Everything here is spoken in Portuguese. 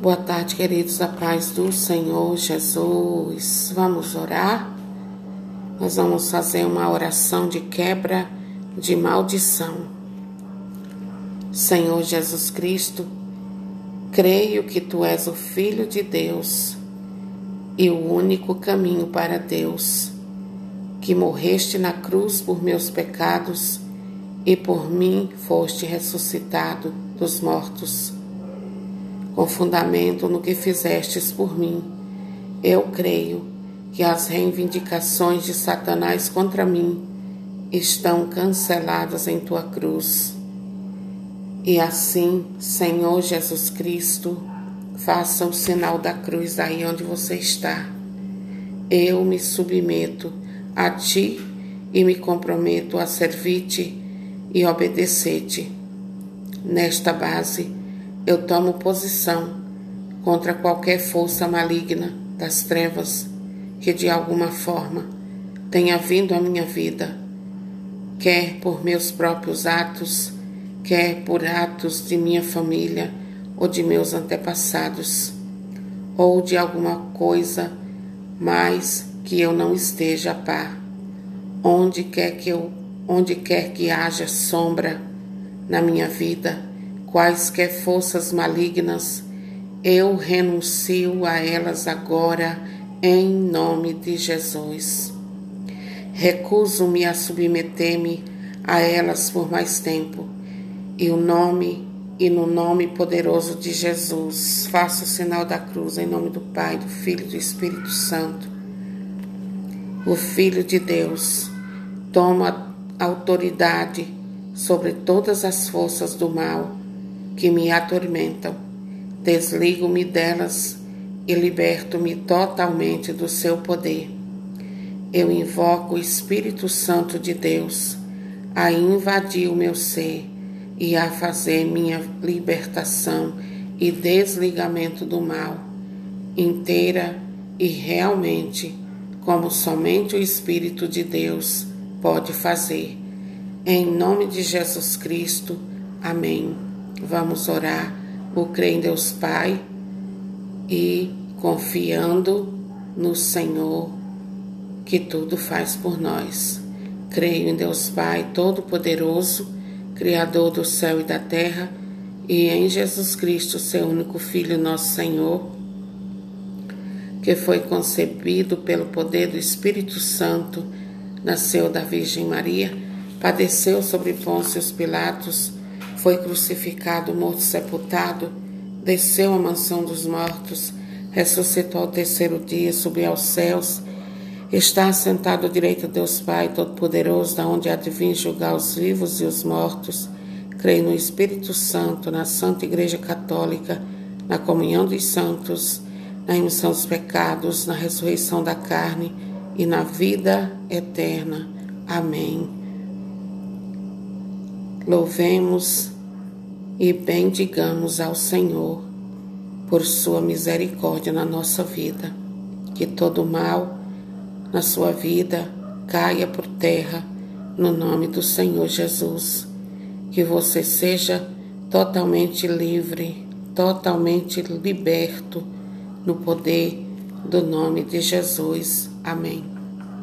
Boa tarde, queridos, a paz do Senhor Jesus. Vamos orar? Nós vamos fazer uma oração de quebra de maldição. Senhor Jesus Cristo, creio que tu és o Filho de Deus e o único caminho para Deus, que morreste na cruz por meus pecados e por mim foste ressuscitado dos mortos com fundamento no que fizestes por mim. Eu creio que as reivindicações de Satanás contra mim estão canceladas em tua cruz. E assim, Senhor Jesus Cristo, faça o sinal da cruz aí onde você está. Eu me submeto a ti e me comprometo a servir-te e obedecer-te. Nesta base, eu tomo posição contra qualquer força maligna das trevas que de alguma forma tenha vindo à minha vida, quer por meus próprios atos, quer por atos de minha família ou de meus antepassados, ou de alguma coisa mais que eu não esteja a par. Onde quer que eu, onde quer que haja sombra na minha vida, quaisquer forças malignas, eu renuncio a elas agora, em nome de Jesus. Recuso-me a submeter-me a elas por mais tempo, e o nome e no nome poderoso de Jesus, faço o sinal da cruz em nome do Pai, do Filho e do Espírito Santo. O Filho de Deus toma autoridade sobre todas as forças do mal que me atormentam. Desligo-me delas e liberto-me totalmente do seu poder. Eu invoco o Espírito Santo de Deus a invadir o meu ser e a fazer minha libertação e desligamento do mal, inteira e realmente, como somente o Espírito de Deus pode fazer. Em nome de Jesus Cristo. Amém. Vamos orar por crer em Deus Pai e confiando no Senhor que tudo faz por nós. Creio em Deus Pai Todo-Poderoso, Criador do céu e da terra, e em Jesus Cristo, seu único Filho, nosso Senhor, que foi concebido pelo poder do Espírito Santo, nasceu da Virgem Maria, padeceu sobre Pôncio Pilatos foi crucificado, morto, sepultado, desceu à mansão dos mortos, ressuscitou ao terceiro dia, subiu aos céus, está assentado à direita de Deus Pai Todo-Poderoso, da onde há de vir julgar os vivos e os mortos. Creio no Espírito Santo, na Santa Igreja Católica, na comunhão dos santos, na emissão dos pecados, na ressurreição da carne e na vida eterna. Amém. Louvemos e bendigamos ao Senhor por sua misericórdia na nossa vida. Que todo mal na sua vida caia por terra no nome do Senhor Jesus. Que você seja totalmente livre, totalmente liberto no poder do nome de Jesus. Amém.